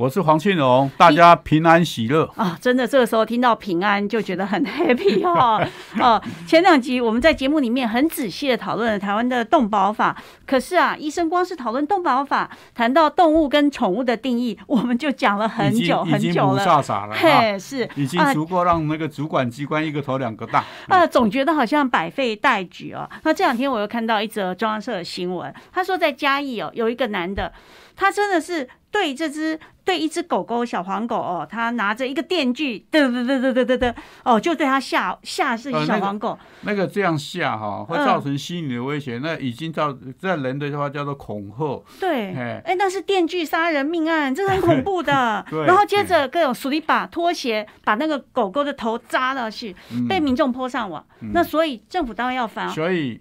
我是黄庆荣，大家平安喜乐啊！真的，这个时候听到平安就觉得很 happy 哦。哦，前两集我们在节目里面很仔细的讨论了台湾的动保法，可是啊，医生光是讨论动保法，谈到动物跟宠物的定义，我们就讲了很久很久了。傻傻了，嘿，是已经足够让那个主管机关一个头两个大啊！总觉得好像百废待举哦。那这两天我又看到一则中央社的新闻，他说在嘉义哦，有一个男的，他真的是。对这只对一只狗狗小黄狗哦，他拿着一个电锯，嘚嘚嘚嘚嘚嘚嘚，哦，就对他下下这只小黄狗。那个这样下哈，会造成心理的威胁。那已经造在人的话叫做恐吓。对，哎，那是电锯杀人命案，这是很恐怖的。然后接着各种鼠力把拖鞋把那个狗狗的头扎了去，被民众泼上网。那所以政府当然要罚。所以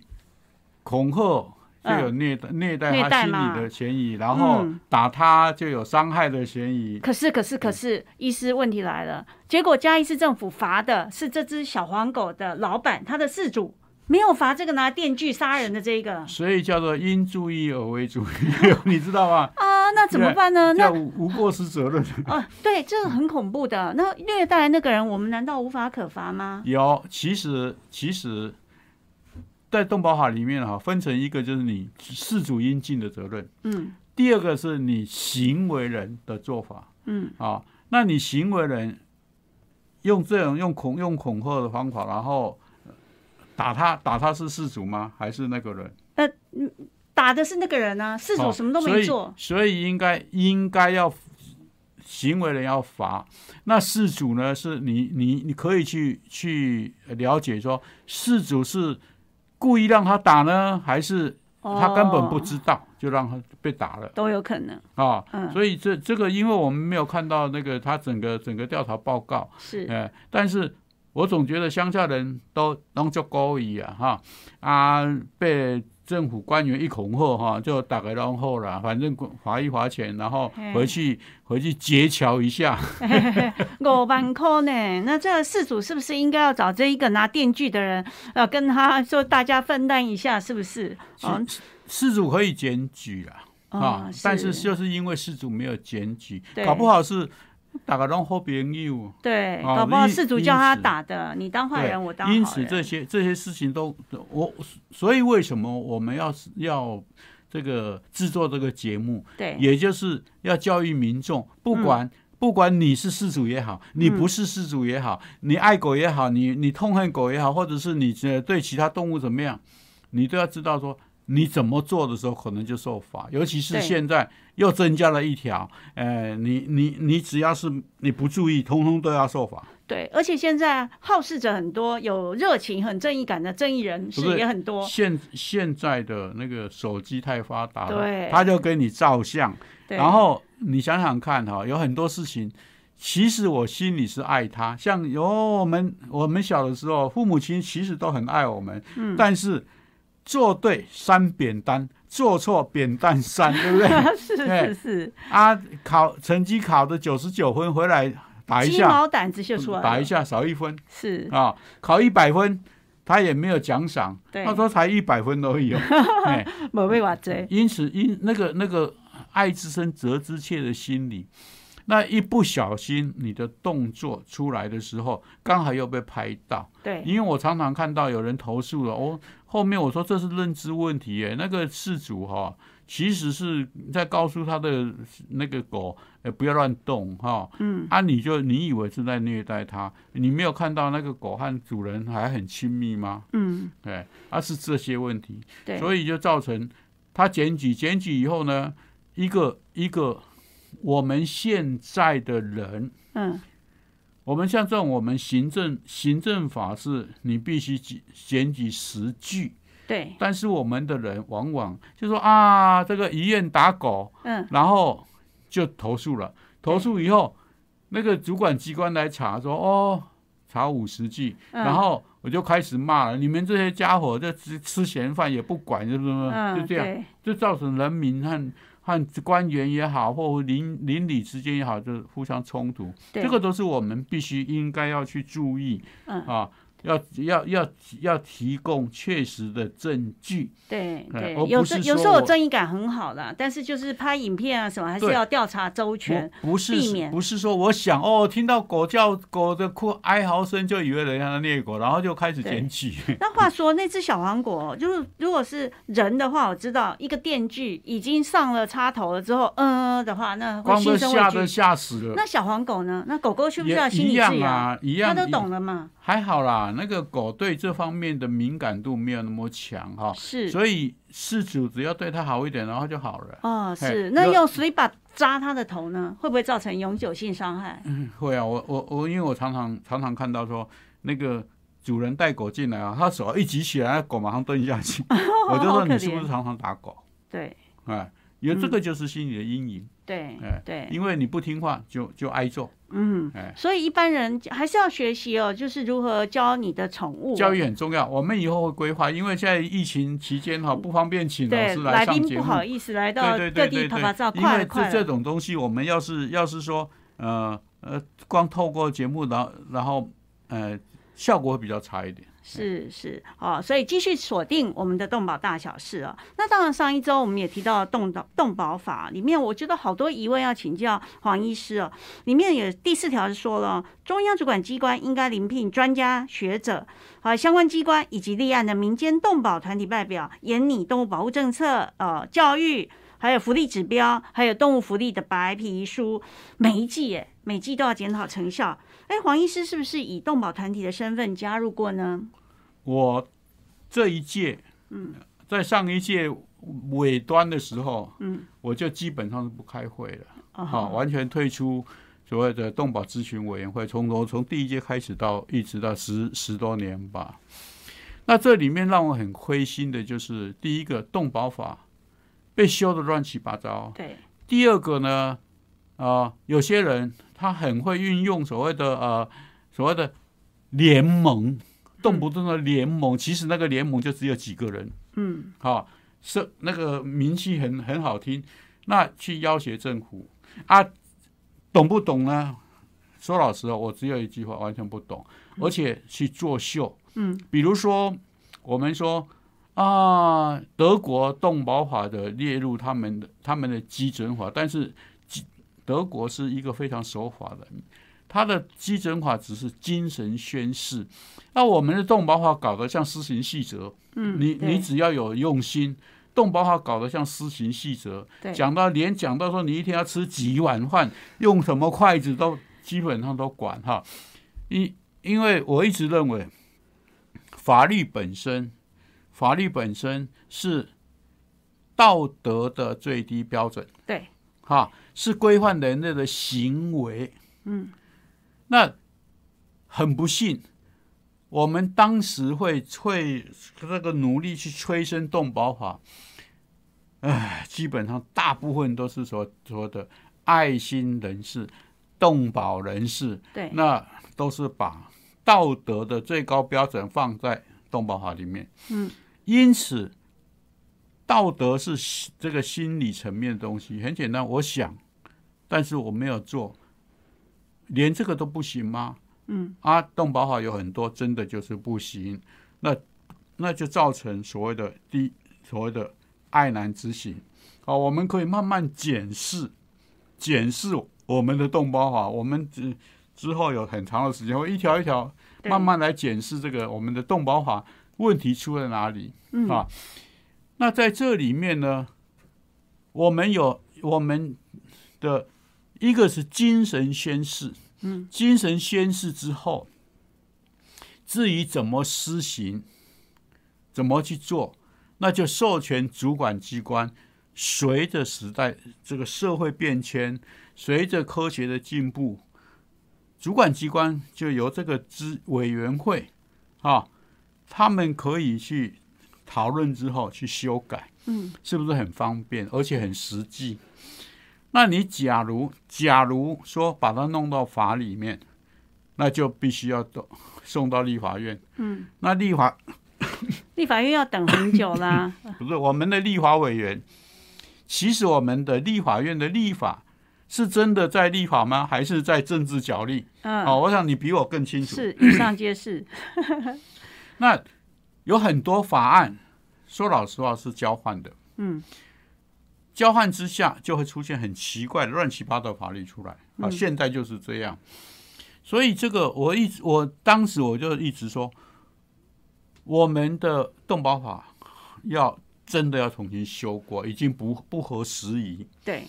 恐吓。就有虐待虐待他心理的嫌疑，然后打他就有伤害的嫌疑。可是可是可是，医师问题来了，结果嘉义市政府罚的是这只小黄狗的老板，他的事主没有罚这个拿电锯杀人的这个。所以叫做因注意而为注意，你知道吗？啊，那怎么办呢？那无过失责任。啊，对，这个很恐怖的。那虐待那个人，我们难道无法可罚吗？有，其实其实。在动保法里面哈，分成一个就是你事主应尽的责任，嗯，第二个是你行为人的做法，嗯，啊，那你行为人用这种用恐用恐吓的方法，然后打他打他是事主吗？还是那个人？呃，打的是那个人呢，事主什么都没做，所以应该应该要行为人要罚，那事主呢？是你你你可以去去了解说事主是。故意让他打呢，还是他根本不知道就让他被打了？都有可能啊。所以这这个，因为我们没有看到那个他整个整个调查报告，是哎，但是我总觉得乡下人都能做高一啊，哈啊被。政府官员一恐吓哈，就打个然后了，反正罚一罚钱，然后回去回去结桥一下，五万块呢。那这个事主是不是应该要找这一个拿电锯的人，呃，跟他说大家分担一下，是不是？啊，事主可以检举啊，啊，但是就是因为事主没有检举，搞不好是。打个龙好朋友，对，搞不好事主叫他打的，你当坏人，我当因此这些这些事情都我，所以为什么我们要要这个制作这个节目？对，也就是要教育民众，不管不管你是事主也好，你不是事主也好，你爱狗也好，你你痛恨狗也好，或者是你对其他动物怎么样，你都要知道说。你怎么做的时候，可能就受罚，尤其是现在又增加了一条，呃，你你你只要是你不注意，通通都要受罚。对，而且现在好事者很多，有热情、很正义感的正义人士也很多。现现在的那个手机太发达了，对，他就给你照相，然后你想想看哈，有很多事情，其实我心里是爱他，像有我们我们小的时候，父母亲其实都很爱我们，嗯，但是。做对三扁担，做错扁担三，对不对？是是是。啊，考成绩考的九十九分回来打一下，鸡毛掸子就出来，打一下少一分。是啊，考一百分他也没有奖赏，他说才一百分而已。哎，没被话追。因此，因那个那个爱之深责之切的心理。那一不小心，你的动作出来的时候，刚好又被拍到。对，因为我常常看到有人投诉了，哦，后面我说这是认知问题耶。那个事主哈，其实是在告诉他的那个狗，哎，不要乱动哈。嗯。啊，你就你以为是在虐待它，你没有看到那个狗和主人还很亲密吗？嗯。对，啊是这些问题。对。所以就造成他检举，检举以后呢，一个一个。我们现在的人，嗯，我们像这种，我们行政行政法是，你必须检检举实据，对。但是我们的人往往就说啊，这个医院打狗，嗯，然后就投诉了，投诉以后，那个主管机关来查，说哦，查五十句，然后我就开始骂了，你们这些家伙这吃吃闲饭也不管，是不是？嗯，就这样，就造成人民和和官员也好，或邻邻里之间也好，就是互相冲突。这个都是我们必须应该要去注意嗯。啊，要要要要提供确实的证据。对对，有时有时候正义感很好的，但是就是拍影片啊什么，还是要调查周全。不不是避免不是说我想哦，听到狗叫狗的哭哀嚎声，就以为人家在虐狗，然后就开始对捡起。那话说，那只小黄狗，就是如果是人的话，我知道一个电锯已经上了插头了之后，嗯、的话，那会光都心生畏吓得。吓死了。那小黄狗呢？那狗狗需不需要心理治疗？啊，一样它都懂了嘛？还好啦，那个狗对这方面的敏感度没有那么强哈，是所以事主只要对它好一点，然后就好了。哦，是。那用水把扎它的头呢，会不会造成永久性伤害？嗯，会啊，我我我，因为我常常常常看到说，那个主人带狗进来啊，他手一举起来，狗马上蹲下去，我就说你是不是常常打狗？对哎，有这个就是心理的阴影，对哎，对，因为你不听话就就挨揍，嗯哎，所以一般人还是要学习哦，就是如何教你的宠物哦、教育很重要。我们以后会规划，因为现在疫情期间哈，不方便请老对师来宾上节目，不好意思来到对各对对对地拍拍照，对，因为这快了快了。这种东西，我们要是要是说呃呃，光透过节目，然后然后呃，效果会比较差一点。是是哦，所以继续锁定我们的动保大小事哦。那当然，上一周我们也提到动保动保法里面，我觉得好多疑问要请教黄医师哦。里面有第四条是说了，中央主管机关应该遴聘专家学者啊，相关机关以及立案的民间动保团体代表，研拟动物保护政策、呃教育。还有福利指标，还有动物福利的白皮书，每一季耶，每季都要检讨成效。哎，黄医师是不是以动保团体的身份加入过呢？我这一届，嗯，在上一届尾端的时候，嗯，我就基本上是不开会了，哦好、完全退出所谓的动保咨询委员会，从头从第一届开始到一直到十十多年吧。那这里面让我很灰心的就是，第一个动保法被修的乱七八糟，对，第二个呢，啊、有些人他很会运用所谓的呃所谓的联盟，动不动的联盟，其实那个联盟就只有几个人，嗯，哈、是那个名气很很好听，那去要挟政府。啊，懂不懂呢？说老实话，我只有一句话，完全不懂，而且去作秀，嗯，比如说我们说啊，德国动保法的列入他们的他们的基准法，但是基德国是一个非常守法的，他的基准法只是精神宣誓，那我们的动保法搞得像施行细则，嗯，你你只要有用心。动保法搞得像施行细则，对讲到连讲到说你一天要吃几碗饭，用什么筷子都基本上都管哈。因因为我一直认为，法律本身，法律本身是道德的最低标准，对，哈，是规范人类的行为。嗯，那很不幸，我们当时会会这个努力去催生动保法，唉，基本上大部分都是所说的爱心人士、动保人士，对，那都是把道德的最高标准放在动保法里面。嗯，因此，道德是这个心理层面的东西，很简单，我想，但是我没有做，连这个都不行吗？嗯，啊，动保法有很多真的就是不行，那那就造成所谓的第所谓的爱难之行。好，我们可以慢慢检视检视我们的动保法，我们之之后有很长的时间会一条一条慢慢来检视这个我们的动保法问题出在哪里。嗯啊，那在这里面呢，我们有我们的一个是精神宣誓，嗯，精神宣誓之后，至于怎么施行，怎么去做，那就授权主管机关，随着时代这个社会变迁，随着科学的进步，主管机关就由这个资委员会啊，他们可以去讨论之后去修改，嗯，是不是很方便，而且很实际？那你假如假如说把它弄到法里面，那就必须要送送到立法院。嗯，那立法 立法院要等很久啦。不是我们的立法委员，其实我们的立法院的立法是真的在立法吗？还是在政治角力？嗯，哦，我想你比我更清楚。是以上皆是。那有很多法案，说老实话是交换的。嗯，交换之下就会出现很奇怪的乱七八糟法律出来啊！嗯现在就是这样，所以这个我一直我当时我就一直说，我们的动保法要真的要重新修过，已经不不合时宜对，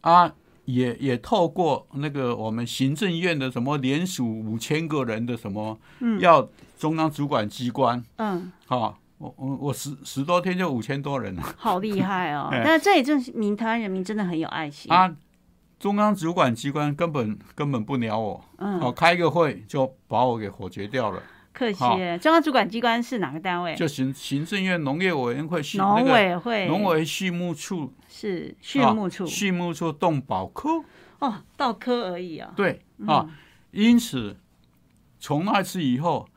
啊！也也透过那个我们行政院的什么联署五千个人的什么，嗯要中央主管机关嗯，好，我我我十十多天就五千多人了。好厉害哦！那这也证明台湾人民真的很有爱心。啊，中央主管机关根本根本不鸟我，嗯，哦，开个会就把我给否决掉了。客气耶。中央主管机关是哪个单位？就行行政院农业委员会畜那农个委会。农委畜牧处是畜牧处啊。畜牧处动保科，哦，到科而已啊。对啊，因此从那次以后，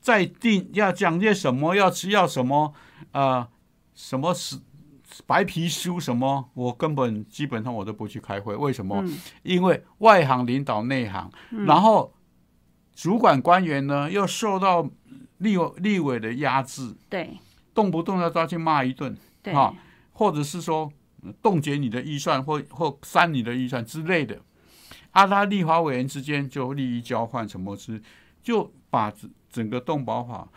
再定要讲些什么，要吃要什么，呃，什么是白皮书什么，我根本基本上我都不去开会，为什么？嗯因为外行领导内行，然后主管官员呢又受到立委立委的压制，对。动不动要抓去骂一顿，对，啊或者是说呃冻结你的预算或或删你的预算之类的。啊，他立法委员之间就利益交换什么之，就把整整个动保法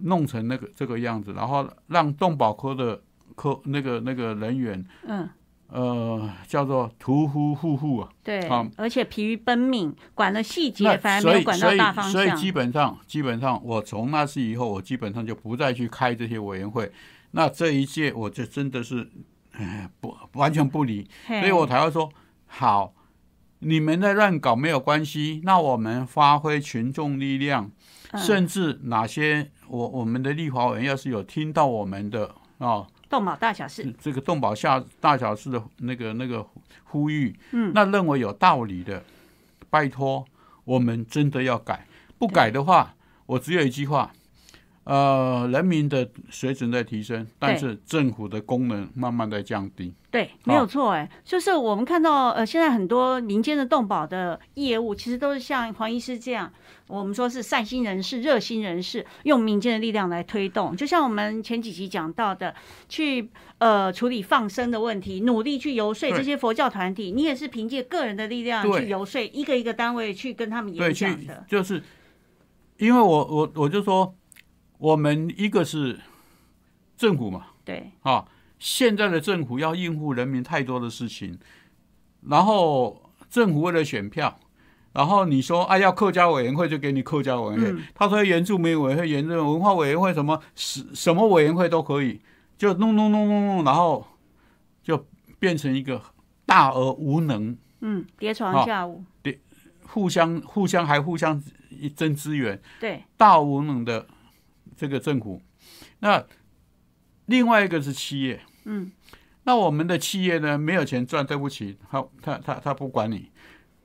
弄成那个这个样子，然后让动保科的科那个那个人员嗯，呃叫做屠夫户户啊。对好，而且疲于奔命，管了细节，反而没有管到大方向。所以基本上基本上，我从那次以后，我基本上就不再去开这些委员会。那这一届我就真的是，哎，不完全不理，所以我才会说，好，你们在乱搞没有关系，那我们发挥群众力量，嗯甚至哪些我我们的立法委员要是有听到我们的啊，动保大小事，这个动保下大小事的那个那个呼吁，嗯。那认为有道理的，拜托我们真的要改，不改的话，我只有一句话，呃，人民的水准在提升，但是政府的功能慢慢在降低。对，没有错，哎，就是我们看到呃，现在很多民间的动保的业务，其实都是像黄医师这样，我们说是善心人士、热心人士，用民间的力量来推动。就像我们前几集讲到的，去呃处理放生的问题，努力去游说这些佛教团体，你也是凭借个人的力量去游说一个一个单位去跟他们对，演去讲的。就是因为我我我就说，我们一个是政府嘛，对，啊，现在的政府要应付人民太多的事情，然后政府为了选票，然后你说啊要客家委员会就给你客家委员会，嗯。他说原住民委员会、原住民文化委员会什么什什么委员会都可以，就弄弄弄弄弄，然后就变成一个大而无能，嗯，叠床好架屋，互相互相还互相争资源，对，大而无能的这个政府。那另外一个是企业，嗯，那我们的企业呢没有钱赚，对不起，他他他他不管你，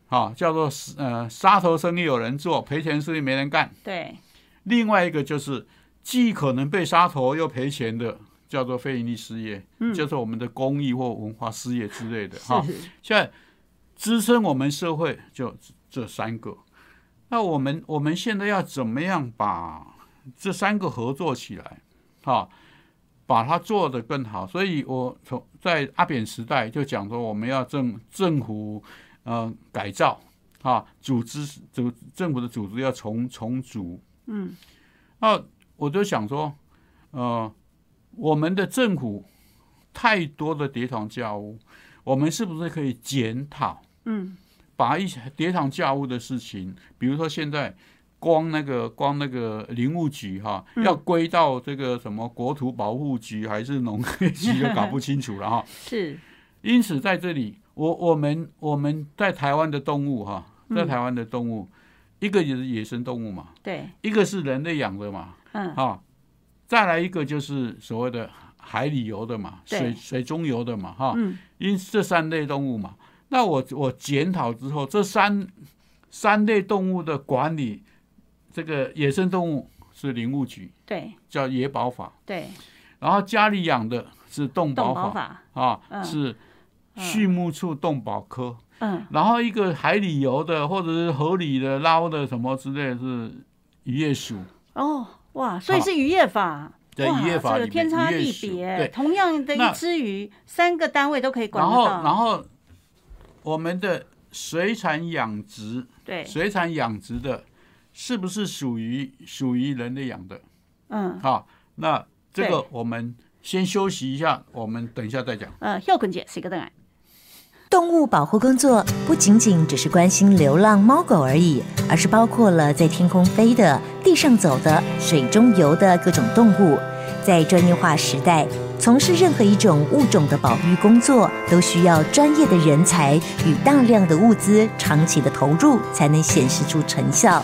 啊，叫做呃杀头生意有人做，赔钱生意没人干。对，另外一个就是既可能被杀头又赔钱的，叫做非盈利事业，嗯。就是我们的公益或文化事业之类的哈。是，现在支撑我们社会就这三个，那我们我们现在要怎么样把这三个合作起来，哈、把它做得更好？所以我从在阿扁时代就讲说，我们要政政府呃改造啊，组织组政府的组织要重重组，嗯，那我就想说，呃，我们的政府太多的叠床架屋，我们是不是可以检讨？嗯，把一些叠床架屋的事情，比如说现在光那个光那个林务局哈，嗯。要归到这个什么国土保护局还是农业局，都搞不清楚了哈。是，因此在这里，我我们我们在台湾的动物哈，在台湾的动物，一个也是野生动物嘛，对，一个是人类养的嘛，嗯，哈，再来一个就是所谓的海里游的嘛，水水中游的嘛，哈，嗯，因这三类动物嘛，那我我检讨之后，这三三类动物的管理，这个野生动物是林务局，对叫野保法，对，然后家里养的是动动保法啊，嗯是畜牧处动保科。嗯，然后一个海里游的或者是河里的捞的什么之类的是渔业署，哦，哇，所以是渔业法。哇在渔业法这个里面天差地别，对，同样的一只鱼，三个单位都可以管然后。然后我们的水产养殖，对，水产养殖的，是不是属于属于人类养的？嗯好，那这个我们先休息一下，我们等一下再讲。呃，秀坤姐是一个邓来。动物保护工作不仅仅只是关心流浪猫狗而已，而是包括了在天空飞的、地上走的、水中游的各种动物。在专业化时代，从事任何一种物种的保育工作，都需要专业的人才与大量的物资长期的投入，才能显示出成效。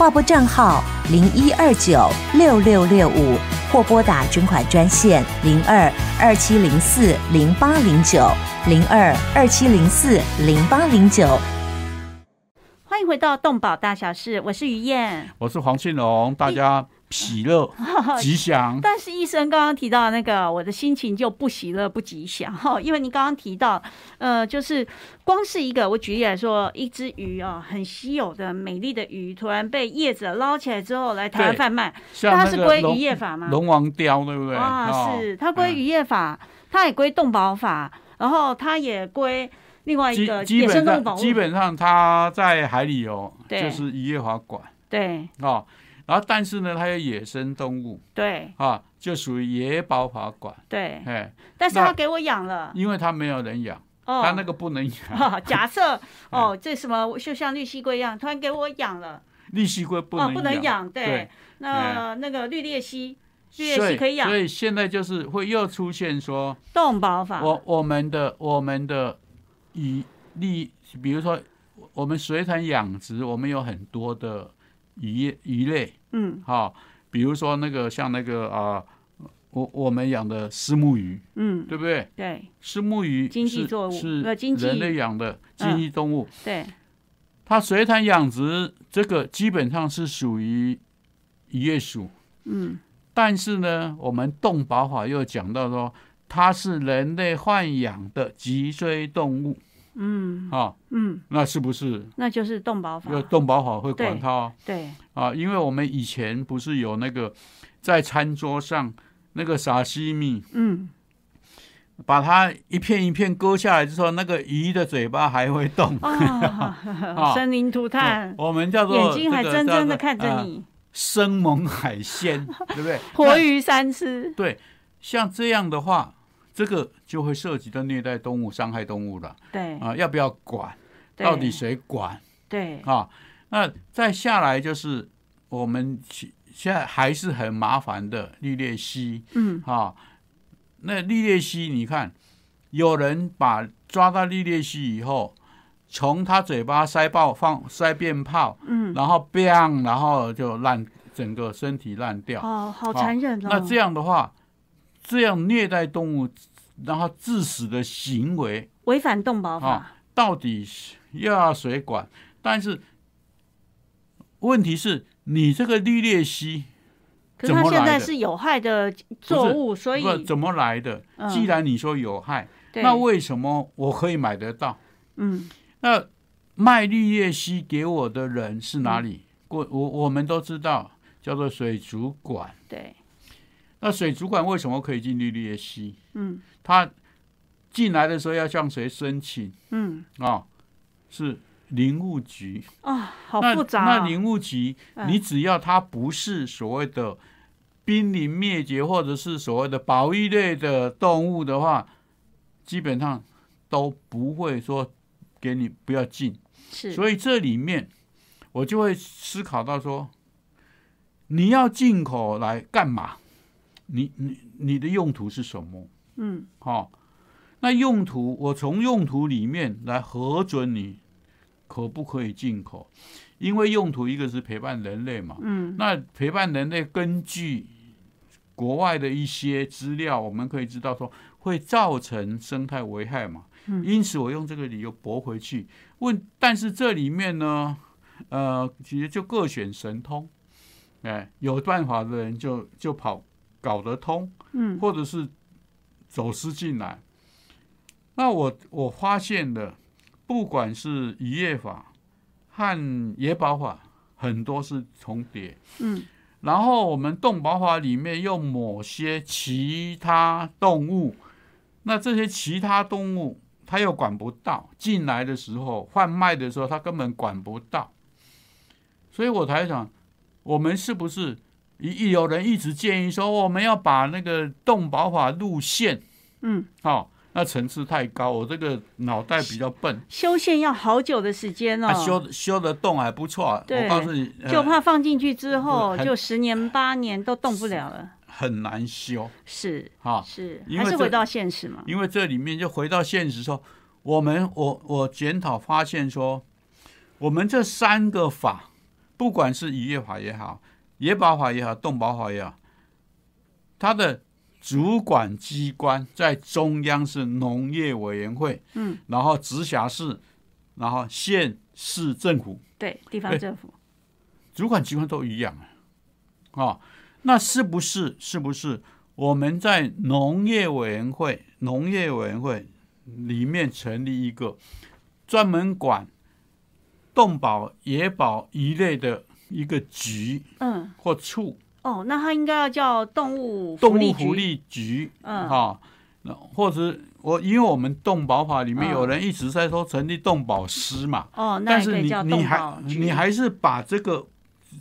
划拨账号零一二九六六六五，或拨打捐款专线零二二七零四零八零九零二二七零四零八零九。欢迎回到动保大小事，我是于燕。我是黄庆龙，大家喜乐 吉祥。但是医生刚刚提到那个，我的心情就不喜乐不吉祥 哈，因为你刚刚提到，呃，就是光是一个，我举例来说，一只鱼哦，很稀有的美丽的鱼，突然被业者捞起来之后来台湾对贩卖，那它是归渔业法吗？龙王雕，对不对？啊，哦是它归渔业法，它也归动保法，然后它也归另外一基个基本野生动物保护。上基本上它在海里游，就是渔业法管对哦。然后但是呢，它有野生动物。对。啊，就属于野保法管。对，哎，但是那他给我养了。因为他没有人养，哦，它那个不能养。哈，假设 哦，这什么就像绿蜥龟一样，突然给我养了，绿蜥龟不哦，能不能养，对。对，那那个绿鬣蜥，绿鬣蜥可以养。所，以现在就是会又出现说，动保法，我我们的我们的以利，比如说我们水产养殖，我们有很多的鱼鱼类，嗯。好、比如说那个像那个啊、我我们养的虱目鱼，嗯，对不对？对。虱目鱼经济作物是人类养的经济动物，对，它水产养殖这个基本上是属于渔业署，嗯。但是呢，我们动保法又讲到说，它是人类豢养的脊椎动物嗯。啊，嗯，那是不是？那就是动保法。要，动保法会管对它哦。对，啊？因为我们以前不是有那个在餐桌上那个沙西米，嗯，把它一片一片割下来之后，那个鱼的嘴巴还会动，啊，生灵涂炭，我们叫做眼睛还这个真真的看着你，生猛海鲜，对不对？活鱼三吃，对，像这样的话，这个就会涉及到虐待动物、伤害动物了对，啊！要不要管？到底谁管对，啊？那再下来就是我们其现在还是很麻烦的绿鬣蜥嗯啊。那绿鬣蜥，你看，有人把抓到绿鬣蜥以后，从他嘴巴塞爆放塞鞭炮，嗯，然后 bang，然后就烂，整个身体烂掉。哦，好残忍哦，那这样的话，这样虐待动物，然后致死的行为，违反动保法啊，到底又要谁管？但是问题是你这个绿鬣蜥可是它现在怎么来的是有害的作物，所以怎么来的？嗯既然你说有害，对那为什么我可以买得到？嗯那卖绿叶蜥给我的人是哪里？过我我们都知道，叫做水族馆。对，那水族馆为什么可以进绿鬣蜥？嗯他进来的时候要向谁申请嗯啊、是林务局。啊，好复杂哦，那林务局，嗯你只要它不是所谓的濒临灭绝或者是所谓的保育类的动物的话，基本上都不会说给你不要进。是，所以这里面我就会思考到说，你要进口来干嘛？你你你的用途是什么？嗯，好、那用途我从用途里面来核准你可不可以进口，因为用途一个是陪伴人类嘛，嗯，那陪伴人类根据国外的一些资料，我们可以知道说会造成生态危害嘛，嗯。因此我用这个理由驳回去。问，但是这里面呢，呃，其实就各显神通，哎，有办法的人就就跑搞得通，嗯，或者是走私进来。那我我发现的，不管是渔业法和野保法，很多是重叠。嗯，然后我们动保法里面用某些其他动物，那这些其他动物它又管不到，进来的时候贩卖的时候它根本管不到，所以我才想，我们是不是一有人一直建议说我们要把那个动保法路线，嗯，好、那层次太高，我这个脑袋比较笨，修宪要好久的时间哦，啊、修修的动还不错，我告诉你，呃就怕放进去之后很就十年八年都动不了了。很难修，是哈、是，还是回到现实嘛。因为这里面就回到现实说，我们我我检讨发现说，我们这三个法，不管是渔业法也好，野保法也好，动保法也好，它的主管机关在中央是农业委员会，嗯，然后直辖市，然后县市政府，对，地方政府，主管机关都一样啊，啊，那是不是是不是我们在农业委员会农业委员会里面成立一个专门管动保、野保一类的一个局嗯，或处，哦，那它应该要叫动物动物福利局，嗯。哈，那或者我因为我们动保法里面嗯。有人一直在说成立动保师嘛，哦，那但是你你还你还是把这个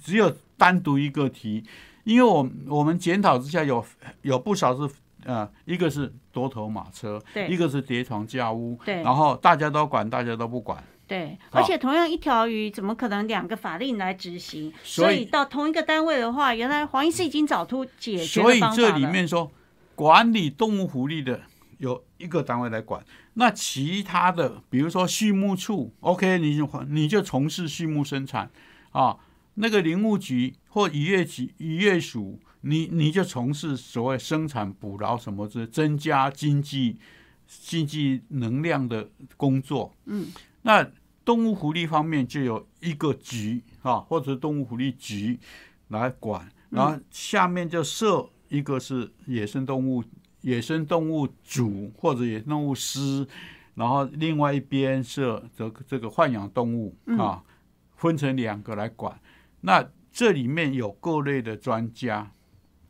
只有单独一个题，因为我我们检讨之下有有不少是呃，一个是多头马车，对。一个是叠床架屋，对。然后大家都管，大家都不管，对，而且同样一条鱼，怎么可能两个法令来执行？所以到同一个单位的话，原来黄医师已经找出解决所以这里面说管理动物福利的有一个单位来管，那其他的比如说畜牧处，OK，你就你就从事畜牧生产。啊，那个林务局或渔业局、渔业署，你你就从事所谓生产捕捞什么之增加经济经济能量的工作，嗯，那动物福利方面就有一个局啊，或者动物福利局来管，然后下面就设一个是野生动物野生动物组或者野生动物师，然后另外一边设这个这个豢养动物啊，分成两个来管。那这里面有各类的专家，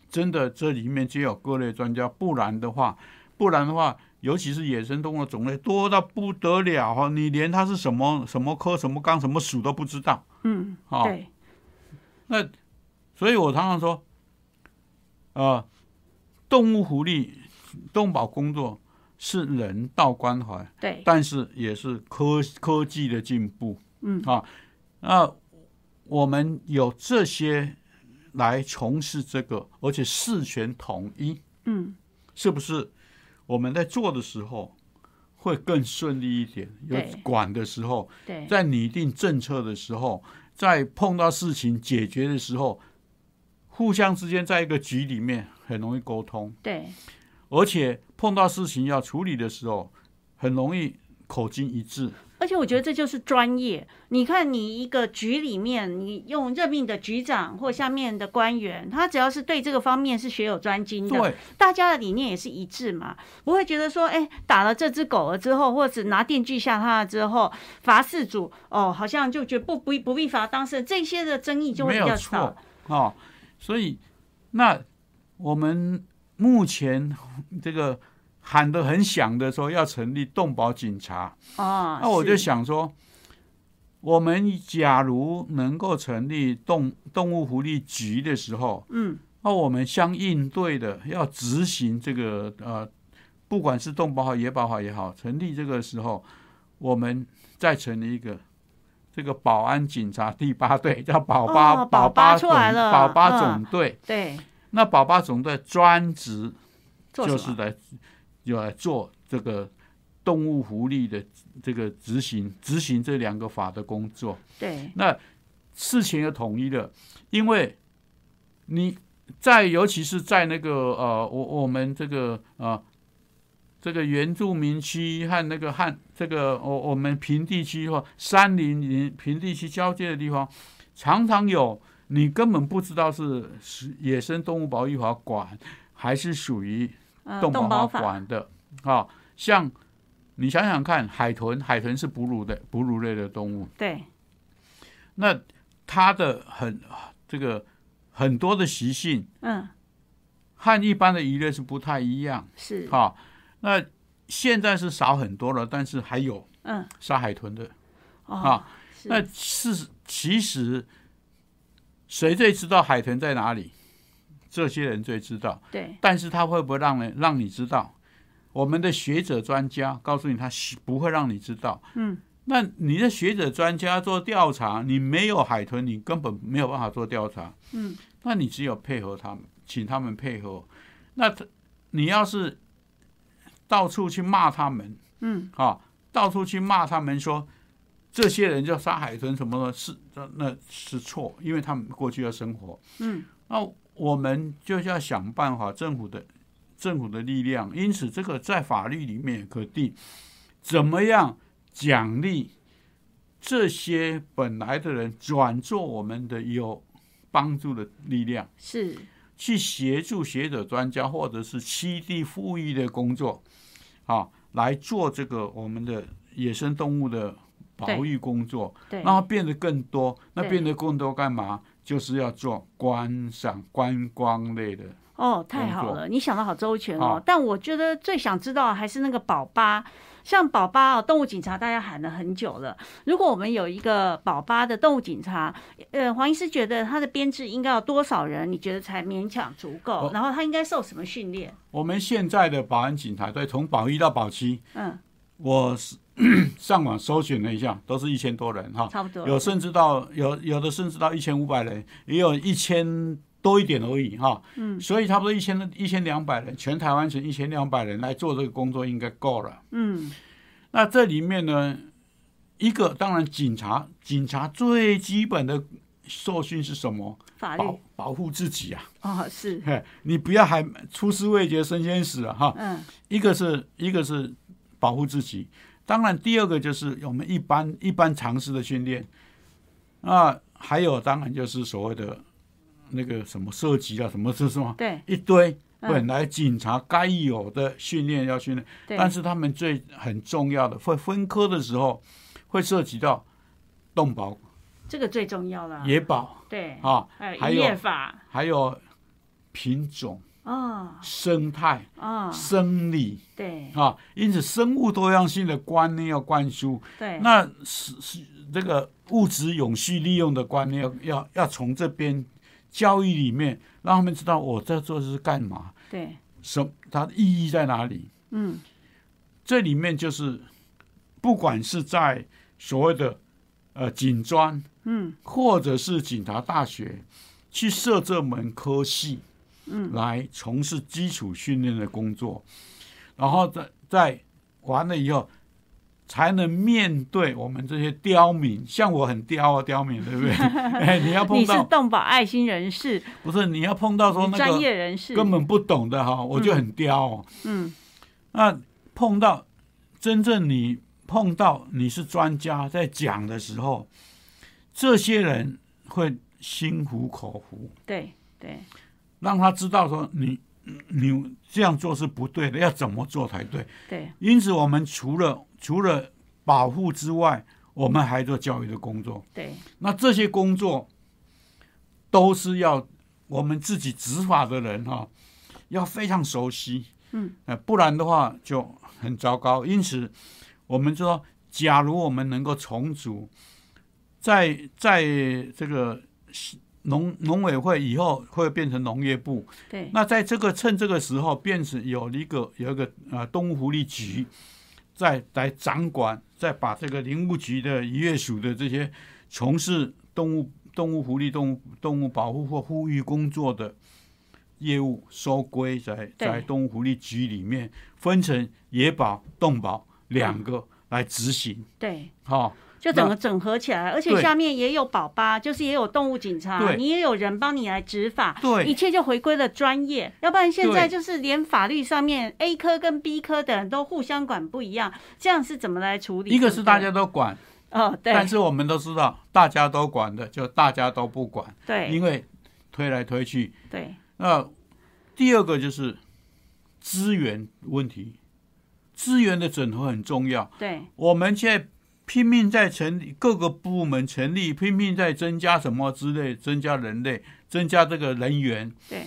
真的这里面就有各类专家，不然的话，不然的话。尤其是野生动物的种类多到不得了哈，你连它是什么什么科、什么纲、什么属都不知道嗯，啊。对，那所以我常常说，呃，动物福利、动保工作是人道关怀，对，但是也是科科技的进步。嗯啊，那我们有这些来从事这个，而且事权统一，嗯，是不是？我们在做的时候会更顺利一点，有管的时候，在拟定政策的时候，在碰到事情解决的时候，互相之间在一个局里面很容易沟通，对，而且碰到事情要处理的时候，很容易口径一致。而且我觉得这就是专业。你看，你一个局里面，你用任命的局长或下面的官员，他只要是对这个方面是学有专精的，对，大家的理念也是一致嘛，不会觉得说，哎，打了这只狗了之后，或者拿电锯吓它了之后，罚事主，哦，好像就觉得不不不必罚当事人，这些的争议就会比较少。哦。所以，那我们目前 这个喊得很响的说要成立动保警察，啊，那我就想说，我们假如能够成立动动物福利局的时候，嗯，那我们相应对的要执行这个呃，不管是动保好、野保好也好，成立这个时候，我们再成立一个这个保安警察第八队，叫保八、哦保保八总出来了。保八嗯总队。对，那保八总队专职？就是来有来做这个动物福利的这个执行执行这两个法的工作。对，那事情也统一了，因为你在尤其是在那个呃，我我们这个呃。这个原住民区和那个汉这个我我们平地区或山林林平地区交界的地方，常常有你根本不知道是是野生动物保育法管还是属于嗯，动保法动保，管的啊。像你想想看，海豚，海豚是哺乳的哺乳类的动物，对，那它的很这个很多的习性嗯，和一般的鱼类是不太一样是，啊。那现在是少很多了，但是还有嗯，杀海豚的。哦啊，那是其实谁最知道海豚在哪里？这些人最知道。对，但是他会不会让人让你知道？我们的学者专家告诉你，他是不会让你知道。嗯，那你的学者专家做调查，你没有海豚，你根本没有办法做调查。嗯，那你只有配合他们，请他们配合。那他你要是到处去骂他们，嗯，啊，到处去骂他们说这些人就杀海豚什么的，是那那是错，因为他们过去要生活。嗯，那我们就要想办法，政府的政府的力量，因此这个在法律里面也可定，怎么样奖励这些本来的人转做我们的有帮助的力量。是，去协助学者专家或者是栖地富裕的工作，啊，来做这个我们的野生动物的保育工作，对，让它变得更多。那变得更多干嘛？就是要做观赏观光类的。哦，太好了，你想的好周全哦好。但我觉得最想知道还是那个宝巴，像宝巴哦，动物警察大家喊了很久了。如果我们有一个宝巴的动物警察，呃，黄医师觉得他的编制应该要多少人？你觉得才勉强足够？哦然后他应该受什么训练？我们现在的保安警察队从保一到保七，嗯，我是 上网搜寻了一下，都是一千多人哈。差不多。有甚至到有有的甚至到一千五百人，也有一千多一点而已哈。嗯所以差不多一千一千两百人，全台湾省一千两百人来做这个工作应该够了。嗯，那这里面呢，一个当然警察，警察最基本的受训是什么？法律保保护自己啊！哦是，你不要还出师未捷身先死啊！哈，嗯一个是一个是保护自己，当然第二个就是我们一般一般常识的训练，啊，还有当然就是所谓的那个什么射击啊，什么是什么对。一堆嗯。本来警察该有的训练要训练，对，但是他们最很重要的会分科的时候会涉及到动保、这个最重要了。野保。对，啊，还有还有品种、哦生态、啊，生理。对。啊，因此生物多样性的观念要灌输，对，那是是这个物质永续利用的观念要要要从这边教育里面让他们知道我在做的是干嘛，对，什它的意义在哪里。嗯。这里面就是不管是在所谓的呃警专，嗯。或者是警察大学去设这门科系，嗯，来从事基础训练的工作，然后再再完了以后，才能面对我们这些刁民。像我很刁啊，刁民，对不对？哎，你要碰到你是到动保爱心人士，不是你要碰到说那个专个业人士，根本不懂的哈，我就很刁哦。嗯。那碰到真正你碰到你是专家在讲的时候，这些人会心服口服，对对让他知道说你你这样做是不对的，要怎么做才对。对因此，我们除了除了保护之外，我们还做教育的工作。对那这些工作都是要我们自己执法的人哈、要非常熟悉，嗯，呃，不然的话就很糟糕。因此，我们说，假如我们能够重组，在在这个农农委会以后会变成农业部，对那在这个趁这个时候变成有一个有一个呃动物福利局，在来掌管，再把这个林务局的渔业署的这些从事动物动物福利、动物动物保护或呼吁工作的业务收归在在动物福利局里面，分成野保、动保两个来执行。对。哈、就整个整合起来，而且下面也有保巴，就是也有动物警察，你也有人帮你来执法，对。一切就回归了专业。要不然现在就是连法律上面 A 科跟 B 科的人都互相管不一样，这样是怎么来处理？一个是大家都管，哦，对。但是我们都知道，大家都管的就大家都不管，对。因为推来推去。对。那第二个就是资源问题，资源的整合很重要。对。我们现在拼命在成立各个部门成立，拼命在增加什么之类，增加人类，增加这个人员，对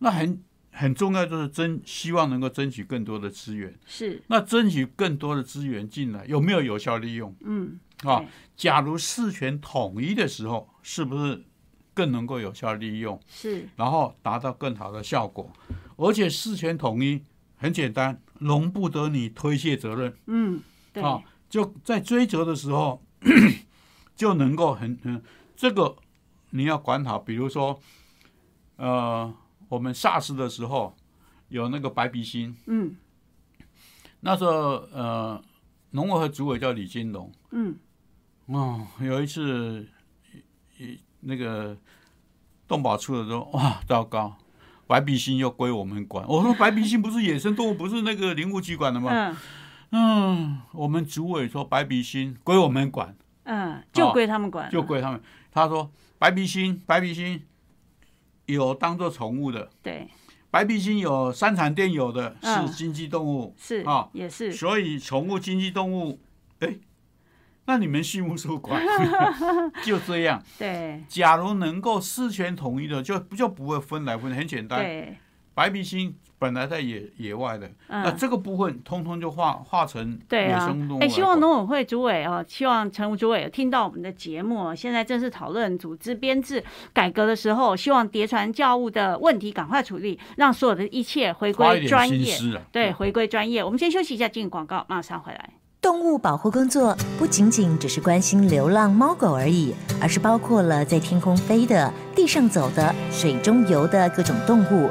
那很很重要，就是争希望能够争取更多的资源。是，那争取更多的资源进来，有没有有效利用嗯，啊？假如事权统一的时候，是不是更能够有效利用？是然后达到更好的效果。而且事权统一很简单，容不得你推卸责任嗯对啊。就在追责的时候，就能够很很，这个你要管好。比如说，呃，我们 SARS 的时候有那个白鼻星，嗯那时候呃，农委会主委叫李金龙，嗯哦，有一次一那个动保处的时候，哇，糟糕，白鼻星又归我们管。我说白鼻星不是野生动物，不是那个林务局管的吗？嗯嗯，我们主委说白鼻星归我们管，嗯，就归他们管。了，就归他们。他说白鼻星，白鼻星有当做宠物的，对。白鼻星有三产店有的嗯。是经济动物，是啊也是。所以宠物经济动物，哎，那你们畜牧所管，就这样。对。假如能够事权统一的，就就不会分来分，很简单。对。白鼻星本来在野野外的，那嗯。这个部分通通就化化成野生动物，哎，来希望管农委会主委哦，希望陈吴主委有听到我们的节目哦，现在正式讨论组织编制改革的时候，希望叠传教务的问题赶快处理，让所有的一切回归专业，啊。对，回归专业。我们先休息一下，进广告，马上回来。动物保护工作不仅仅只是关心流浪猫狗而已，而是包括了在天空飞的、地上走的、水中游的各种动物。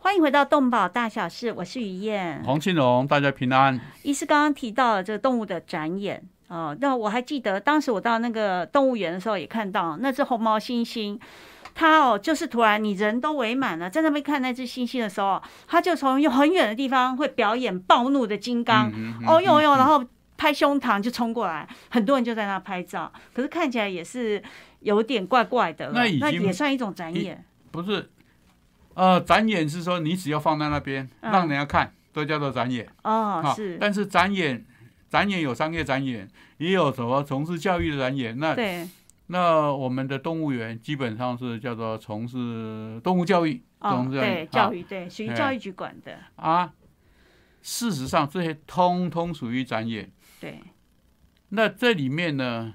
欢迎回到动保大小事，我是于燕。黄庆荣，大家平安。医师刚刚提到了这个动物的展演哦，那我还记得当时我到那个动物园的时候也看到那只红毛猩猩。它哦，就是突然你人都围满了，在那边看那只猩猩的时候，它就从很远的地方会表演暴怒的金刚，嗯嗯哦哟哟，嗯然后拍胸膛就冲过来，很多人就在那拍照，可是看起来也是有点怪怪的了，那已经也算一种展演，不是，呃，展演是说你只要放在那边，嗯让人家看，都叫做展演啊。哦是，但是展演，展演有商业展演，也有什么从事教育的展演。那对，那我们的动物园基本上是叫做从事动物教育，哦动物教育对，啊教育对，属于哎教育局管的，啊。事实上，这些通通属于展演。对，那这里面呢，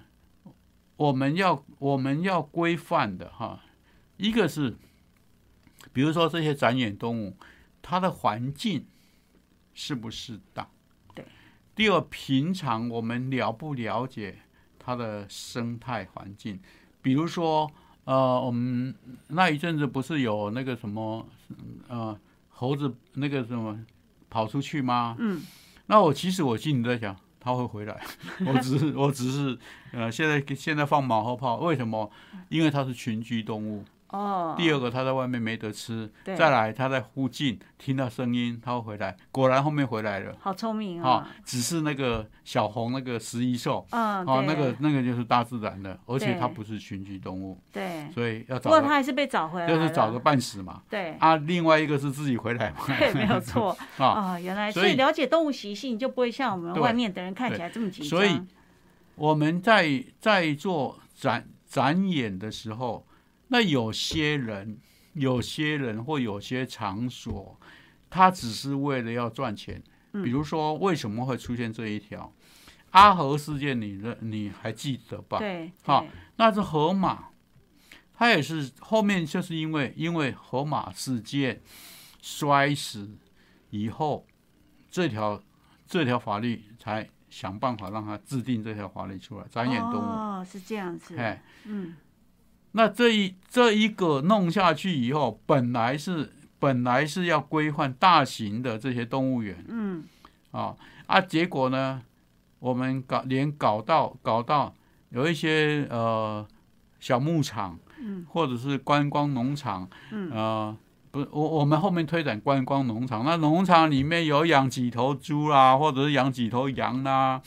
我们要我们要规范的哈，一个是，比如说这些展演动物，它的环境适不适当？对。第二，平常我们了不了解它的生态环境？比如说，呃，我们那一阵子不是有那个什么，呃，猴子那个什么跑出去吗？嗯，那我其实我心里在想，它会回来。我只是我只是呃，现在现在放马后炮，为什么？因为它是群居动物，哦，第二个他在外面没得吃，对再来他在附近听到声音，他会回来，果然后面回来了。好聪明啊哦，，只是那个小红那个食蚁兽，嗯，哦，那个那个就是大自然的，而且它不是群居动物，对，所以要找不过它还是被找回来了，就是找个半死嘛。对。啊，另外一个是自己回来嘛。对，没有错 啊，啊、原来所以所以了解动物习性，就不会像我们外面的人看起来这么紧张。所以我们在在做展展演的时候，那有些人、有些人或有些场所，他只是为了要赚钱。嗯比如说，为什么会出现这一条阿和事件？你认你还记得吧？对，好对那是河马，他也是后面就是因为因为河马事件摔死以后，这条这条法律才想办法让他制定这条法律出来，展演动物。哦，是这样子。哎，嗯，那这一这一个弄下去以后，本来是本来是要规范大型的这些动物园，嗯，啊啊，结果呢，我们搞连搞到搞到有一些呃小牧场，嗯，或者是观光农场，嗯。呃，不，我我们后面推展观光农场，那农场里面有养几头猪啦，或者是养几头羊啦，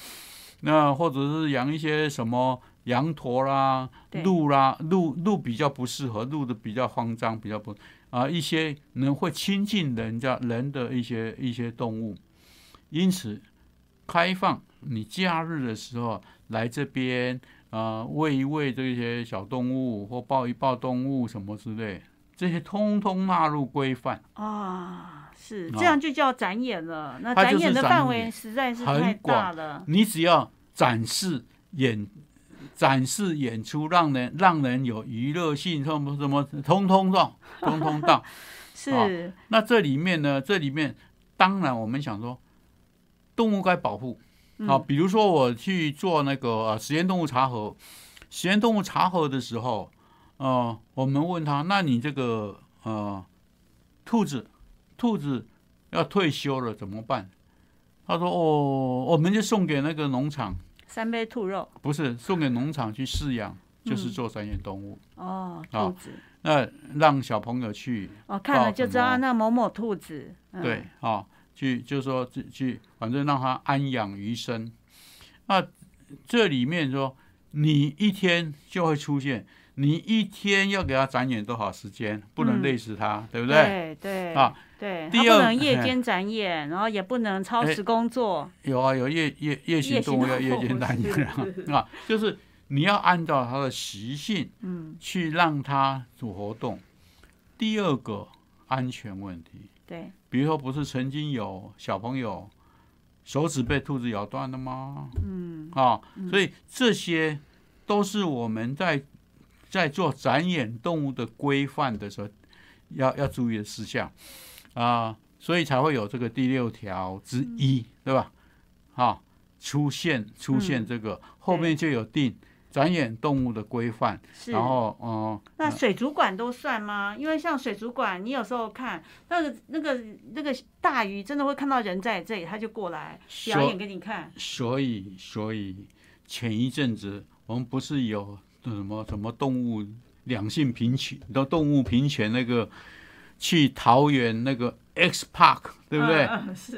那或者是养一些什么羊驼啦、鹿啦，鹿鹿比较不适合，鹿的比较慌张，比较不啊、一些能会亲近人家人的一些一些动物，因此开放你假日的时候来这边啊、呃喂一喂这些小动物或抱一抱动物什么之类，这些通通纳入规范，啊，是哦这样就叫展演了。那展演的范围实在是很太大广了。你只要展示演。展示演出，让人让人有娱乐性，什么什么，通通到，通通到。是，那这里面呢，这里面当然我们想说，动物该保护嗯啊。比如说我去做那个呃实验动物查核，实验动物查核的时候，呃，我们问他，那你这个呃兔子，兔子要退休了怎么办？他说哦，我们就送给那个农场，三杯兔肉不是送给农场去饲养，就是嗯做展演动物。哦，啊兔子那让小朋友去哦，看了就知道那某某兔子。嗯对，哦、去就是说去去，反正让他安养余生。那这里面说，你一天就会出现，你一天要给他展演多少时间，不能嗯。累死他，对不对？对对啊，对，第二不能夜间展演，然后也不能超哎时工作。有啊，有夜夜夜行动物要夜间展演啊，啊，就是你要按照他的习性嗯，去让他做活动。第二个安全问题，对，比如说不是曾经有小朋友手指被兔子咬断了吗？嗯，啊，所以这些都是我们在在做展演动物的规范的时候要要注意的事项啊，所以才会有这个第六条之一，对吧？啊，出现出现这个、后面就有定展演动物的规范，然后嗯、呃那水族馆都算吗？因为像水族馆，你有时候看那个那个那个大鱼，真的会看到人在这里，他就过来表演给你看。所以所以前一阵子我们不是有什么什么动物两性平权的动物平权那个去桃园那个 X Park 对不对？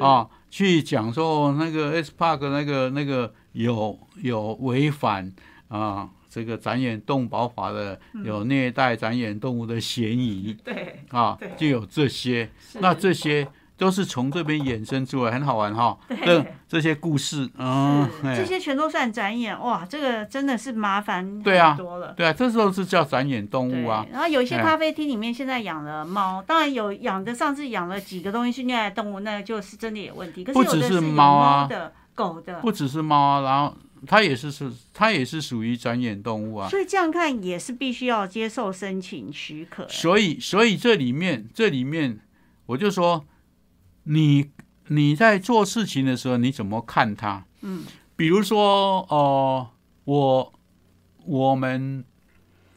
啊，去讲说那个 X Park 那个那个有有违反啊这个展演动物保法的，有虐待展演动物的嫌疑对，啊对，就有这些。那这些都是从这边衍生出来，很好玩哈。这对这些故事，嗯，是这哎些全都算展演哇，这个真的是麻烦对啊很多了。对啊，这时候是叫展演动物啊。然后有一些哎咖啡厅里面现在养了猫，当然有养的，上次养了几个东西是虐待动物，那就是真的有问题。可是不只是猫啊的、狗的，不只是猫啊，然后它也是是它也是属于展演动物啊。所以这样看也是必须要接受申请许可。所以所以这里面这里面，我就说你你在做事情的时候，你怎么看它？嗯，比如说哦、我我们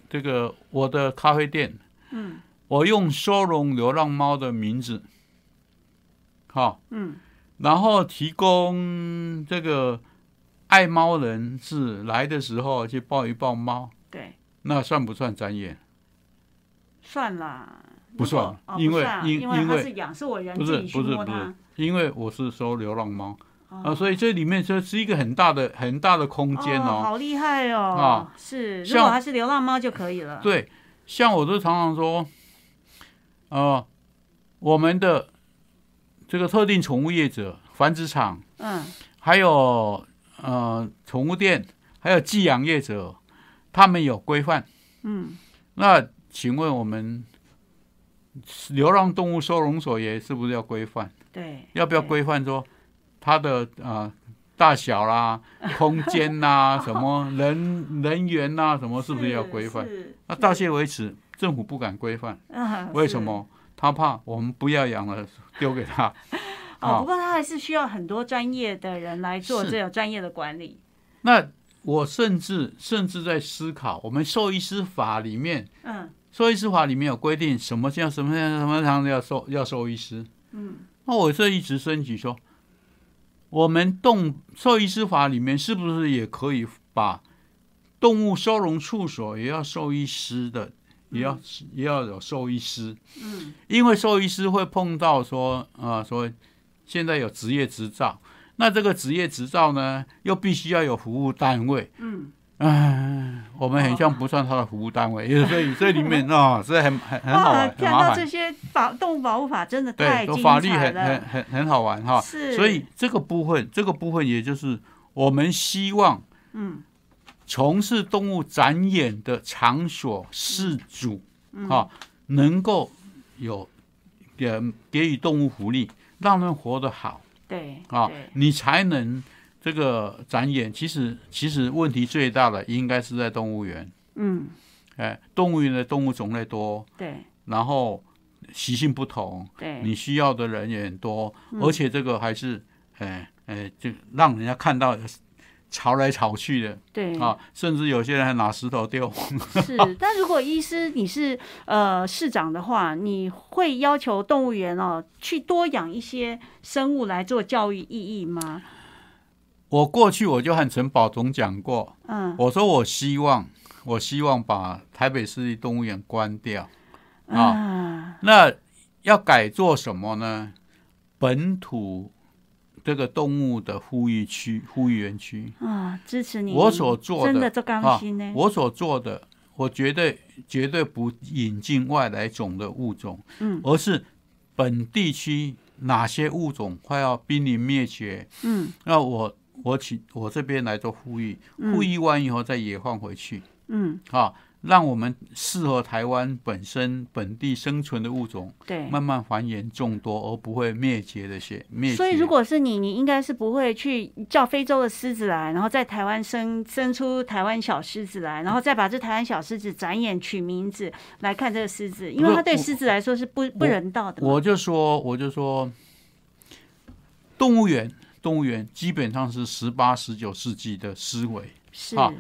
这个我的咖啡店，嗯。我用收容流浪猫的名字，好、嗯，然后提供这个爱猫人士来的时候去抱一抱猫，对，那算不算专业？算啦，不算因为因因为它是养，是我人不是自己去不是不是摸它。，因为我是收流浪猫哦啊，所以这里面这是一个很大的很大的空间哦。好厉害哦！啊是，如果它是流浪猫就可以了。对，像我都常常说，呃，我们的这个特定宠物业者、繁殖场，嗯，还有呃宠物店，还有寄养业者，他们有规范。嗯，那请问我们流浪动物收容所也是不是要规范？对，要不要？规范说它的呃大小啦、空间呐、什么人 人员呐、什么是不是要规范？是那到现为止，政府不敢规范，啊为什么？他怕我们不要养了，丢给他。哦，不过他还是需要很多专业的人来做这个专业的管理。那我甚至甚至在思考，我们兽医师法里面，嗯兽医师法里面有规定什么叫什么样什么样要兽要兽医师。嗯，那我这一直升级说，我们动兽医师法里面是不是也可以把动物收容处所也要兽医师的，也要也要有兽医师？嗯，因为兽医师会碰到说啊，说现在有职业执照，那这个职业执照呢，又必须要有服务单位。嗯，唉，我们很像不算他的服务单位，因 为所以这里面 啊，是很很很好哇玩，很看到这。些法动物保护法真的太对，都精法律很。很很很好玩哈。是，所以这个部分，这个部分也就是我们希望嗯从事动物展演的场所事主嗯啊，能够有给给予动物福利，让他们活得好对啊对，你才能这个展演。其实其实问题最大的应该是在动物园，嗯哎，动物园的动物种类多，对然后习性不同，对，你需要的人也很多，嗯而且这个还是，哎哎，就让人家看到吵来吵去的对啊，甚至有些人还拿石头丢。是，但如果医师你是呃市长的话，你会要求动物园哦去多养一些生物来做教育意义吗？我过去我就和陈宝总讲过，嗯我说我希望，我希望把台北市立动物园关掉。啊啊那要改做什么呢？本土这个动物的呼吁区、呼吁园区。啊，支持你，我所做的真的做甘啊心呢。我所做的，我绝对绝对不引进外来种的物种，嗯而是本地区哪些物种快要濒临灭绝，嗯那我我请我这边来做呼吁，嗯呼吁完以后再野放回去嗯，啊，让我们适合台湾本身本地生存的物种对。慢慢繁衍众多，而不会灭绝的些灭绝。所以，如果是你，你应该是不会去叫非洲的狮子来，然后在台湾生生出台湾小狮子来，然后再把这台湾小狮子展演取名字来看这个狮子，因为它对狮子来说是不不人道的嘛。我就说，我就说，动物园，动物园基本上是十八、十九世纪的思维。是好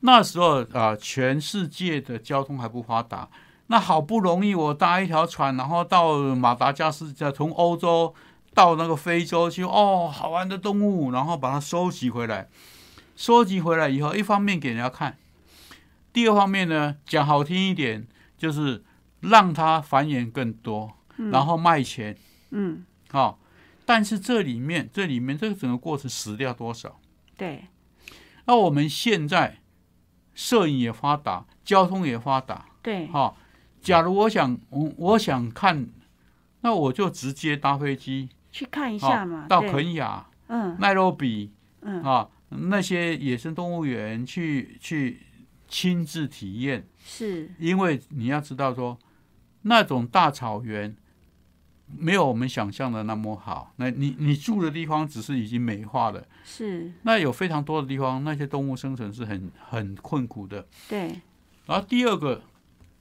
那时候啊、全世界的交通还不发达，那好不容易我搭一条船，然后到马达加斯加，从欧洲到那个非洲去，哦，好玩的动物，然后把它收集回来。收集回来以后，一方面给人家看，第二方面呢，讲好听一点，就是让它繁衍更多，然后卖钱。嗯，好、但是这里面这里面这个整个过程死掉多少？对，那我们现在摄影也发达，交通也发达，对，哈、假如我想我我想看，那我就直接搭飞机去看一下嘛。到肯雅、嗯。奈洛比嗯，啊那些野生动物园去去亲自体验，是，因为你要知道说，那种大草原没有我们想象的那么好。那你你住的地方只是已经美化了，是，那有非常多的地方，那些动物生存是很很困苦的。对，然后第二个，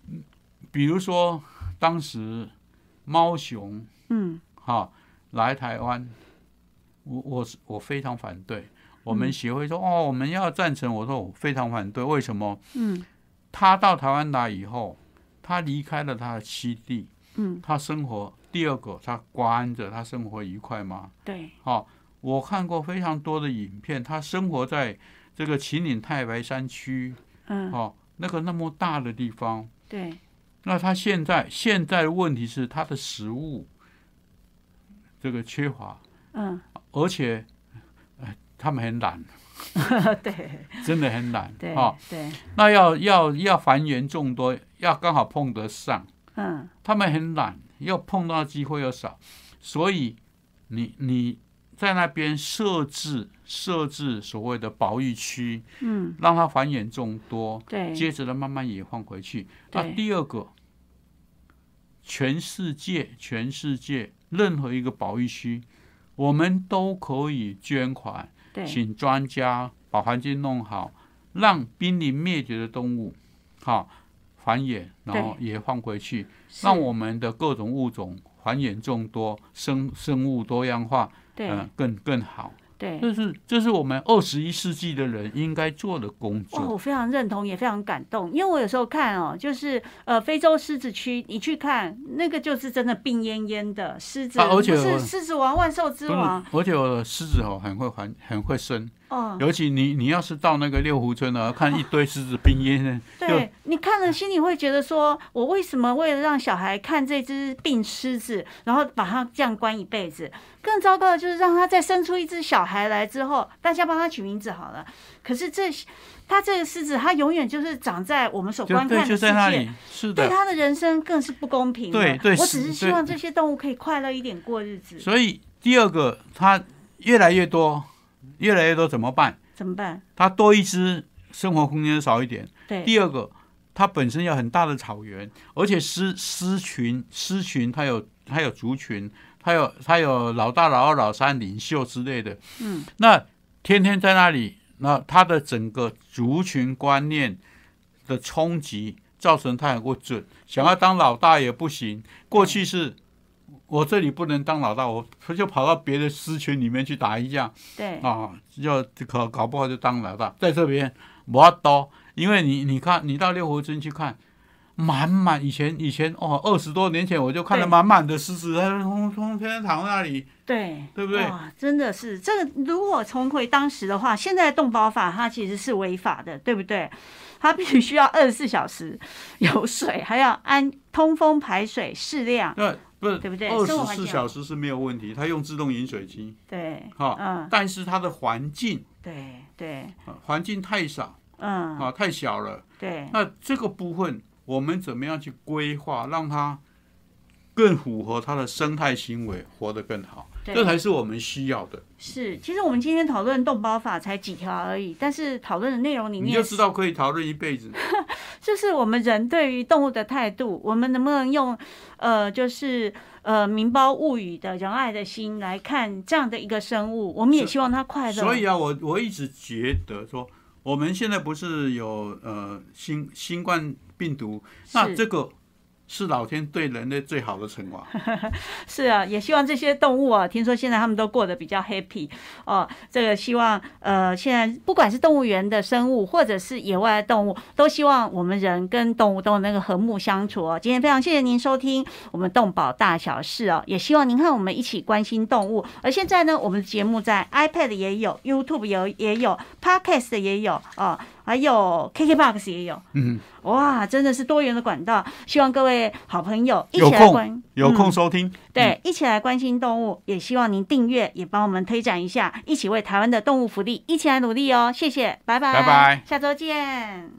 嗯比如说当时猫熊嗯哈来台湾，我我是我非常反对。我们嗯协会说哦，我们要赞成，我说我非常反对。为什么？嗯他到台湾来以后，他离开了他的栖地，嗯，他生活第二个，他关着，他生活愉快吗？对，好、我看过非常多的影片，他生活在这个秦岭太白山区，嗯。哦，那个那么大的地方，对，那他现在现在的问题是他的食物这个缺乏，嗯，而且呃他们很懒，对。真的很懒。对啊。对，那要要要繁衍众多，要刚好碰得上，嗯。他们很懒，要碰到机会又少，所以你你在那边设置设置所谓的保育区，嗯，让它繁衍众多，对，接着呢慢慢也放回去。那第二个，全世界全世界任何一个保育区，我们都可以捐款，对。请专家把环境弄好，让濒临灭绝的动物好繁衍，然后也放回去，是让我们的各种物种繁衍众多，生生物多样化，对嗯、更更好。对。这是这是我们二十一世纪的人应该做的工哦，作。我非常认同，也非常感动，因为我有时候看哦，就是呃，非洲狮子区，你去看那个就是真的病恹恹的狮子，啊而且是狮子王、万兽之王，而且狮子哦很会繁，很会生。哦，尤其你你要是到那个六湖村呢，看一堆狮子病烟呢，对你看了心里会觉得说，我为什么为了让小孩看这只病狮子，然后把它这样关一辈子？更糟糕的就是让他再生出一只小孩来之后，大家帮他取名字好了。可是这他这个狮子，他永远就是长在我们所观看的世界在那里，，是的。对他的人生更是不公平的。对对我只是是希望这些动物可以快乐一点过日子，所以第二个，它越来越多，越来越多怎么办？怎么办？它多一只，生活空间少一点。对，第二个，它本身有很大的草原，而且狮狮群狮群它有它有族群，它有它有老大、老二、老三领袖之类的。嗯，那天天在那里，那它的整个族群观念的冲击，造成它很不准，想要当老大也不行。过去是。我这里不能当老大，我就跑到别的狮群里面去打一架，对，啊，要搞搞不好就当老大，在这边我刀，因为你你看，你到六合村去看，满满以前以前哦，二十多年前我就看到对。满满的狮子，它通通天天躺在那里，对，对不对？哇，真的是这个，如果重回当时的话，现在的动保法它其实是违法的，对不对？它必须要二十四小时有水，还要安通风排水适量，那不是对不对？二十四小时是没有问题，它用自动饮水机，对，哈、嗯，但是它的环境对对，啊环境太少嗯，啊，太小了，对，那这个部分我们怎么样去规划，让它更符合它的生态行为，活得更好？对这才是我们需要的。是。其实我们今天讨论动保法才几条而已，但是讨论的内容里面你就知道可以讨论一辈子。就是我们人对于动物的态度，我们能不能用呃，就是呃“民胞物语”的仁爱的心来看这样的一个生物？我们也希望它快乐。所以啊，我我一直觉得说，我们现在不是有呃新新冠病毒，那这个是老天对人类最好的惩罚。是啊，也希望这些动物啊，听说现在他们都过得比较 happy 哦。这个希望呃，现在不管是动物园的生物，或者是野外的动物，都希望我们人跟动物都那个和睦相处哦。今天非常谢谢您收听我们动保大小事哦，也希望您和我们一起关心动物。而现在呢，我们的节目在 iPad 也有，YouTube 有也有，Podcast 也有哦，还有 KKBox 也有。嗯，哇，真的是多元的管道，希望各位好朋友一起来关空有嗯空收听。对，一起来关心动物，也希望您订阅，也帮我们推展一下，一起为台湾的动物福利一起来努力哦。谢谢，拜拜，拜拜下周见。